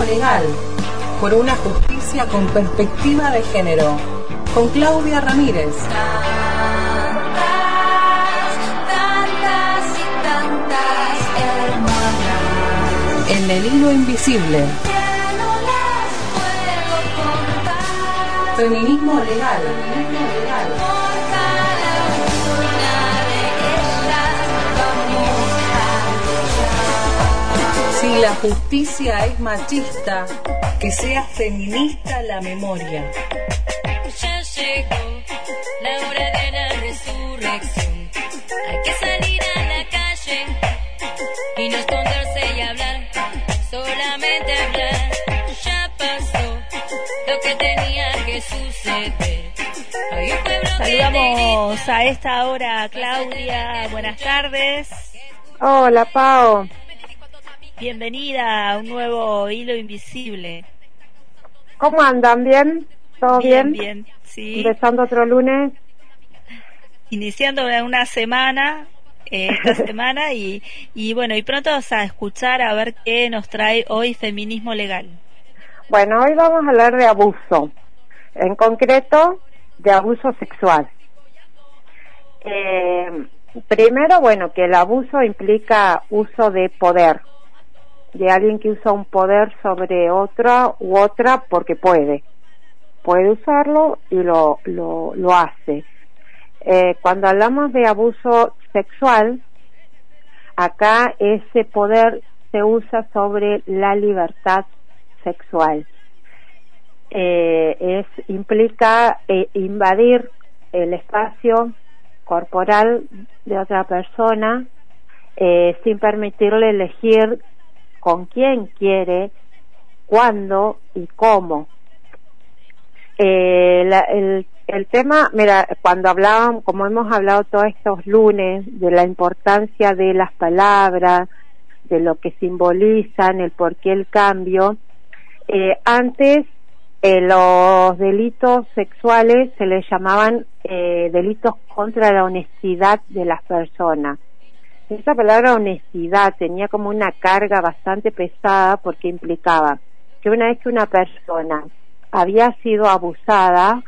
Feminismo legal. Por una justicia con perspectiva de género. Con Claudia Ramírez. tantas y tantas hermanas En el hilo invisible. no las puedo contar Feminismo legal. La justicia es machista, que sea feminista la memoria. Ya llegó la hora de la resurrección. Hay que salir a la calle y no esconderse y hablar, solamente hablar. Ya pasó lo que tenía que suceder. Hay un pueblo que Saludamos a esta hora Claudia. Buenas tardes. Hola, Pao. Bienvenida a un nuevo hilo invisible. ¿Cómo andan? ¿Bien? ¿Todo bien? bien. Sí. Empezando otro lunes. Iniciando una semana, eh, esta semana, y, y bueno, y pronto vamos a escuchar a ver qué nos trae hoy Feminismo Legal. Bueno, hoy vamos a hablar de abuso. En concreto, de abuso sexual. Eh, primero, bueno, que el abuso implica uso de poder. De alguien que usa un poder sobre otra u otra porque puede. Puede usarlo y lo, lo, lo hace. Eh, cuando hablamos de abuso sexual, acá ese poder se usa sobre la libertad sexual. Eh, es implica eh, invadir el espacio corporal de otra persona eh, sin permitirle elegir con quién quiere, cuándo y cómo. Eh, el, tema, mira, cuando hablábamos, como hemos hablado todos estos lunes, de la importancia de las palabras, de lo que simbolizan, el por qué el cambio, eh, antes eh, los delitos sexuales se les llamaban eh, delitos contra la honestidad de las personas. Esa palabra honestidad tenía como una carga bastante pesada porque implicaba que una vez que una persona había sido abusada,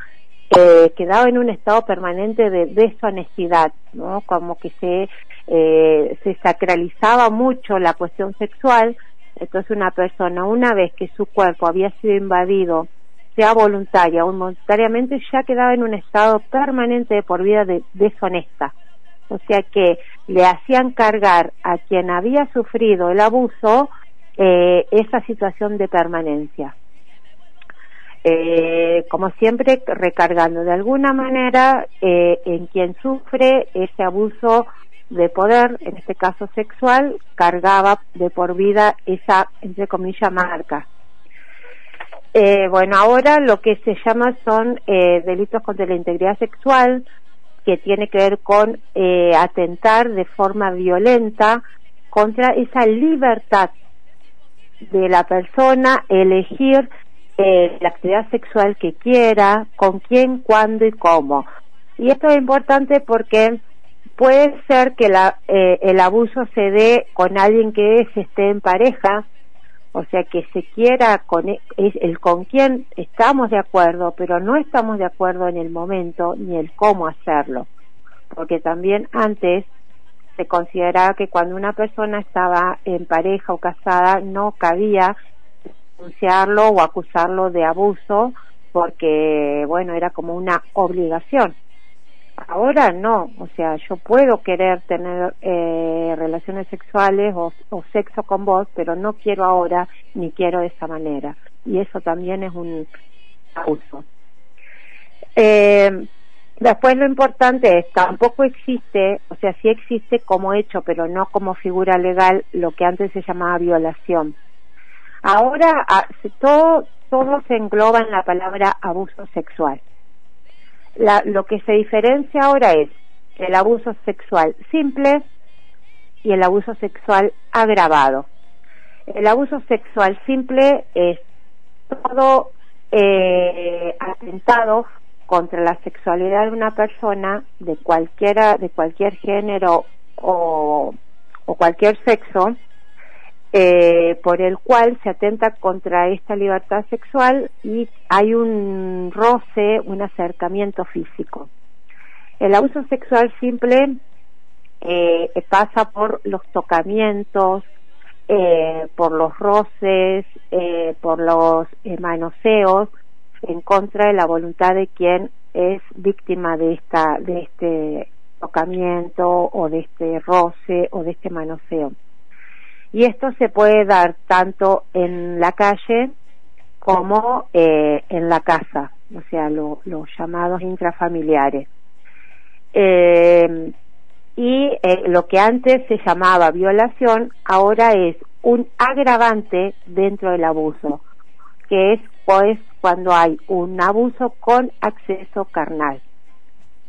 eh, quedaba en un estado permanente de deshonestidad, ¿no? Como que se, eh, se sacralizaba mucho la cuestión sexual, entonces una persona, una vez que su cuerpo había sido invadido, sea voluntaria o involuntariamente, ya quedaba en un estado permanente de por vida de deshonesta. O sea que le hacían cargar a quien había sufrido el abuso eh, esa situación de permanencia. Eh, como siempre, recargando de alguna manera eh, en quien sufre ese abuso de poder, en este caso sexual, cargaba de por vida esa, entre comillas, marca. Eh, bueno, ahora lo que se llama son eh, delitos contra la integridad sexual, que tiene que ver con eh, atentar de forma violenta contra esa libertad de la persona elegir eh, la actividad sexual que quiera, con quién, cuándo y cómo. Y esto es importante porque puede ser que la, eh, el abuso se dé con alguien que se esté en pareja, o sea que se quiera con e- el con quién estamos de acuerdo, pero no estamos de acuerdo en el momento ni el cómo hacerlo, porque también antes se consideraba que cuando una persona estaba en pareja o casada no cabía denunciarlo o acusarlo de abuso porque bueno era como una obligación ahora no o sea yo puedo querer tener eh, relaciones sexuales o, sexo con vos pero no quiero ahora ni quiero de esa manera y eso también es un abuso eh, Después lo importante es, tampoco existe, o sea, sí existe como hecho, pero no como figura legal, lo que antes se llamaba violación. Ahora ah, todo, todo se engloba en la palabra abuso sexual. La- lo que se diferencia ahora es el abuso sexual simple y el abuso sexual agravado. El abuso sexual simple es todo eh, atentado contra la sexualidad de una persona de cualquiera de cualquier género o, o cualquier sexo eh, por el cual se atenta contra esta libertad sexual y hay un roce, un acercamiento físico. El abuso sexual simple eh, pasa por los tocamientos, eh, por los roces, eh, por los eh, manoseos en contra de la voluntad de quien es víctima de esta de este tocamiento o de este roce o de este manoseo. Y esto se puede dar tanto en la calle como eh, en la casa, o sea, los llamados intrafamiliares. Eh, y eh, lo que antes se llamaba violación ahora es un agravante dentro del abuso, que es pues cuando hay un abuso con acceso carnal.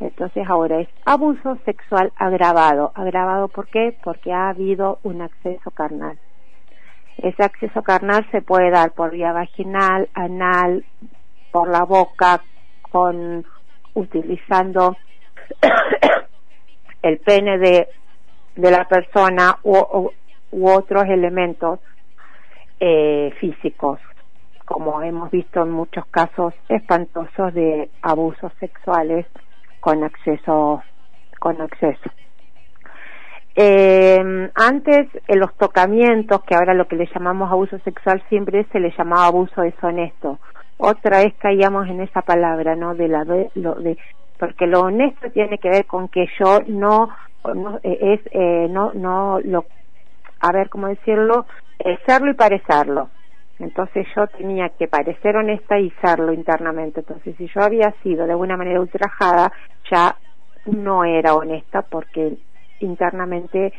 Entonces ahora es abuso sexual agravado. ¿Agravado por qué? Porque ha habido un acceso carnal. Ese acceso carnal se puede dar por vía vaginal, anal, por la boca, con utilizando el pene de, de la persona u, otros elementos eh, físicos, como hemos visto en muchos casos espantosos de abusos sexuales con acceso con acceso. Eh, antes, en los tocamientos, que ahora lo que le llamamos abuso sexual siempre se le llamaba abuso deshonesto. Otra vez caíamos en esa palabra, ¿no? De la de, lo, de porque lo honesto tiene que ver con que yo no, no es eh, no no lo a ver cómo decirlo eh, serlo y parecerlo entonces yo tenía que parecer honesta y serlo internamente. Entonces si yo había sido de alguna manera ultrajada ya no era honesta porque internamente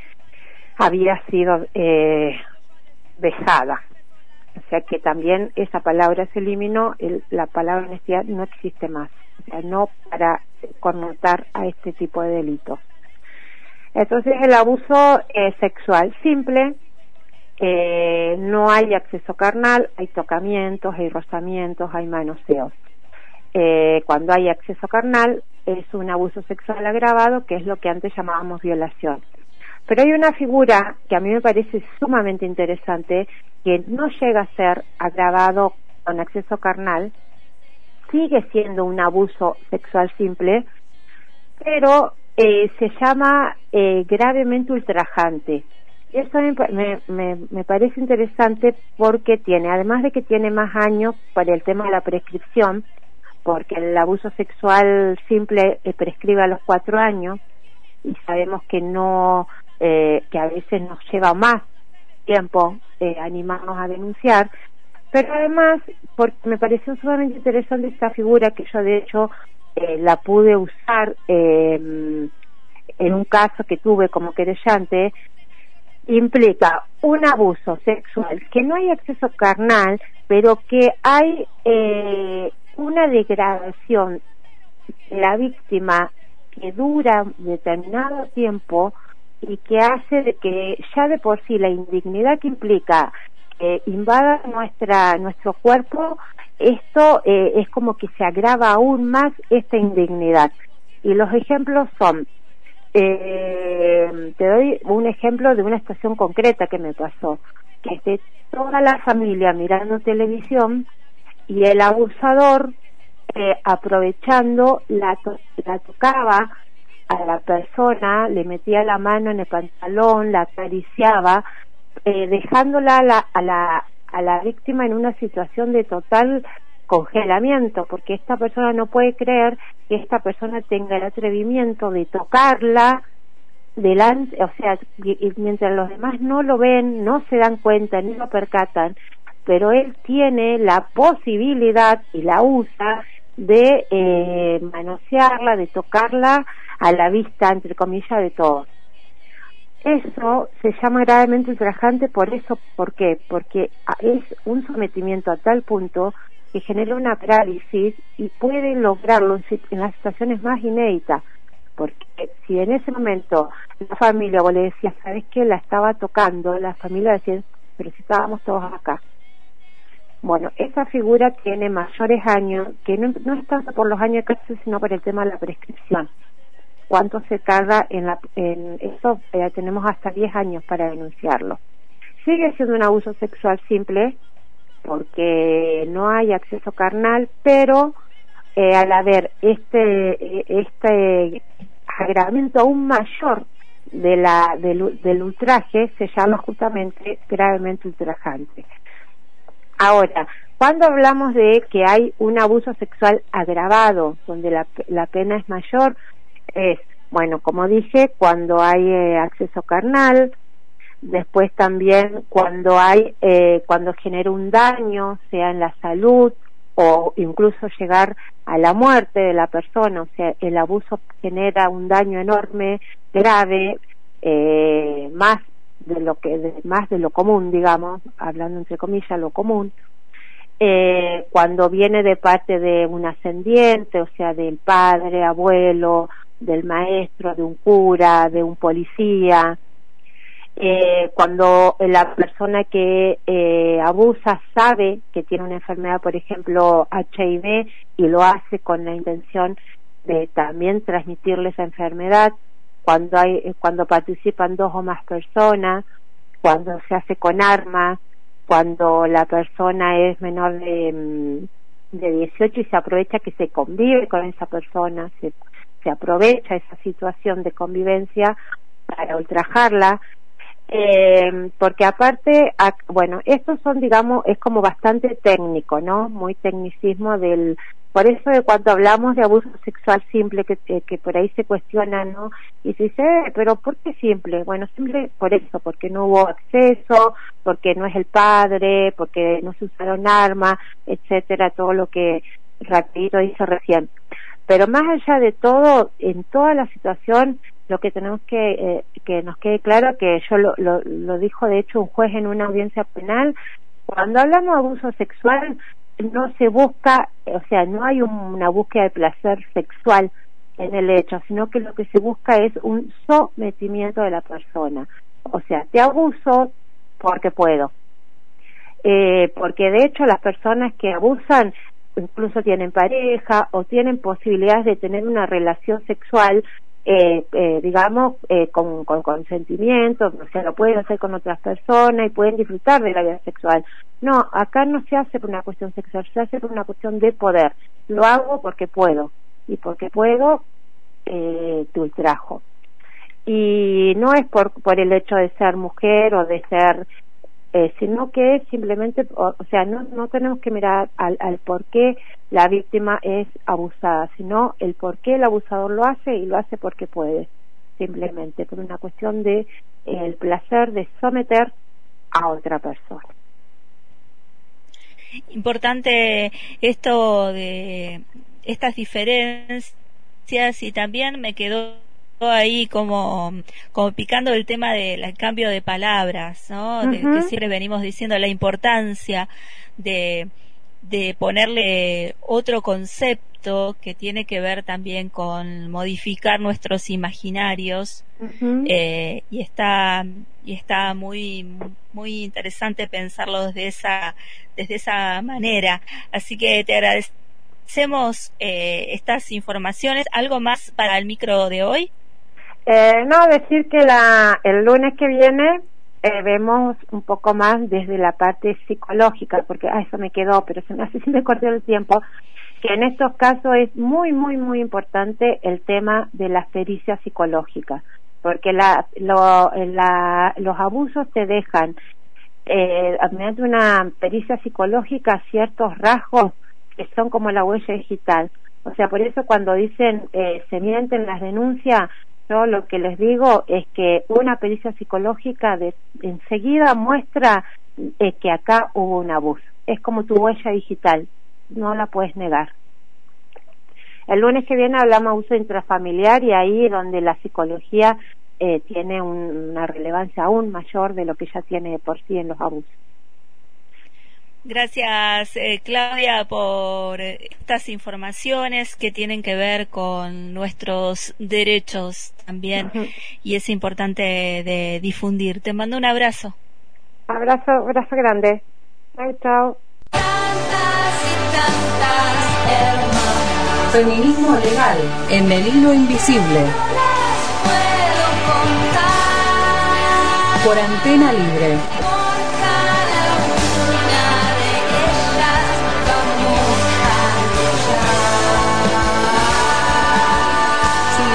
había sido eh, besada. O sea que también esa palabra se eliminó, el, la palabra honestidad no existe más, o sea, no para connotar a este tipo de delitos. Entonces el abuso eh, sexual simple, eh, no hay acceso carnal, hay tocamientos, hay rozamientos, hay manoseos. Eh, cuando hay acceso carnal es un abuso sexual agravado, que es lo que antes llamábamos violación. Pero hay una figura que a mí me parece sumamente interesante, que no llega a ser agravado con acceso carnal, sigue siendo un abuso sexual simple, pero eh, se llama eh, gravemente ultrajante. Y eso me, me, me, parece interesante porque tiene, además de que tiene más años para el tema de la prescripción, porque el abuso sexual simple eh, prescribe a los cuatro años y sabemos que no, eh, que a veces nos lleva más tiempo eh, animarnos a denunciar, pero además porque me pareció sumamente interesante esta figura que yo de hecho eh, la pude usar eh, en un caso que tuve como querellante, implica un abuso sexual, que no hay acceso carnal, pero que hay eh, una degradación de la víctima que dura determinado tiempo y que hace de que ya de por sí la indignidad que implica que invada nuestra nuestro cuerpo esto eh, es como que se agrava aún más esta indignidad. Y los ejemplos son eh, te doy un ejemplo de una situación concreta que me pasó que esté toda la familia mirando televisión y el abusador eh, aprovechando la, la tocaba a la persona, le metía la mano en el pantalón, la acariciaba, eh, dejándola a la, a, la, a la víctima en una situación de total congelamiento, porque esta persona no puede creer que esta persona tenga el atrevimiento de tocarla delante, o sea, mientras los demás no lo ven, no se dan cuenta ni lo percatan, pero él tiene la posibilidad y la usa de eh, manosearla, de tocarla a la vista, entre comillas, de todos. Eso se llama gravemente ultrajante por eso, ¿por qué? Porque es un sometimiento a tal punto que genera una parálisis y puede lograrlo en las situaciones más inéditas. Porque si en ese momento la familia o le decía, ¿sabes qué? La estaba tocando, la familia decía, pero si estábamos todos acá. Bueno, esa figura tiene mayores años, que no, no es por los años de cárcel, sino por el tema de la prescripción. ¿Cuánto se tarda en, la, en eso? Eh, tenemos hasta 10 años para denunciarlo. sigue siendo un abuso sexual simple porque no hay acceso carnal, pero eh, al haber este este agravamiento aún mayor de la del, del ultraje se llama justamente gravemente ultrajante. Ahora, cuando hablamos de que hay un abuso sexual agravado, donde la, la pena es mayor, es, bueno, como dije, cuando hay eh, acceso carnal, después también cuando hay, eh, cuando genera un daño, sea en la salud o incluso llegar a la muerte de la persona, o sea, el abuso genera un daño enorme, grave, eh, más de lo que más de lo común, digamos, hablando entre comillas lo común, eh, cuando viene de parte de un ascendiente, o sea, del padre, abuelo, del maestro, de un cura, de un policía, eh, cuando la persona que eh, abusa sabe que tiene una enfermedad, por ejemplo, HIV, y lo hace con la intención de también transmitirle esa enfermedad, cuando hay, eh, cuando participan dos o más personas, cuando se hace con armas, cuando la persona es menor de, mm, de 18 y se aprovecha que se convive con esa persona, se, se aprovecha esa situación de convivencia para ultrajarla, eh, porque aparte, bueno, estos son, digamos, es como bastante técnico, ¿no? Muy tecnicismo del, por eso de cuando hablamos de abuso sexual simple, que, que, por ahí se cuestiona, ¿no? Y se dice, eh, pero ¿por qué simple? Bueno, simple por eso, porque no hubo acceso, porque no es el padre, porque no se usaron armas, etcétera, todo lo que Rapidito dice recién. Pero más allá de todo, en toda la situación, lo que tenemos que eh, que nos quede claro que yo lo, lo, lo dijo de hecho un juez en una audiencia penal cuando hablamos de abuso sexual no se busca o sea no hay una búsqueda de placer sexual en el hecho sino que lo que se busca es un sometimiento de la persona. O sea te abuso porque puedo. Eh, porque de hecho las personas que abusan incluso tienen pareja o tienen posibilidades de tener una relación sexual eh, eh, digamos, eh, con, con, consentimiento, o sea, lo pueden hacer con otras personas y pueden disfrutar de la vida sexual. No, acá no se hace por una cuestión sexual, se hace por una cuestión de poder. Lo hago porque puedo, y porque puedo, eh, te ultrajo. Y no es por, por el hecho de ser mujer o de ser eh, sino que simplemente, o, sea, no, no tenemos que mirar al, al por qué la víctima es abusada, sino el por qué el abusador lo hace y lo hace porque puede, simplemente por una cuestión de el placer de someter a otra persona. Importante esto de estas diferencias y también me quedó ahí como, como picando el tema del cambio de palabras, ¿no? que siempre venimos diciendo la importancia de, de ponerle otro concepto que tiene que ver también con modificar nuestros imaginarios eh, y está y está muy muy interesante pensarlo desde esa desde esa manera. Así que te agradecemos eh, estas informaciones. Algo más para el micro de hoy eh, no, decir que la, el lunes que viene eh, vemos un poco más desde la parte psicológica, porque ah, eso me quedó, pero se me hace me cortó el tiempo, que en estos casos es muy, muy, muy importante el tema de la pericia psicológica, porque la, lo, la, los abusos te dejan, eh, mediante una pericia psicológica, ciertos rasgos que son como la huella digital. O sea, por eso cuando dicen eh, se mienten las denuncias, yo lo que les digo es que una pericia psicológica de, enseguida muestra eh, que acá hubo un abuso. Es como tu huella digital, no la puedes negar. El lunes que viene hablamos de abuso intrafamiliar y ahí donde la psicología eh, tiene una relevancia aún mayor de lo que ya tiene por sí en los abusos. Gracias, eh, Claudia, por estas informaciones que tienen que ver con nuestros derechos también y es importante de difundir. Te mando un abrazo. Abrazo, abrazo grande. Chao, chao. Feminismo legal en el hilo invisible. Por antena libre.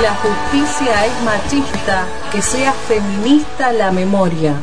La justicia es machista, que sea feminista la memoria.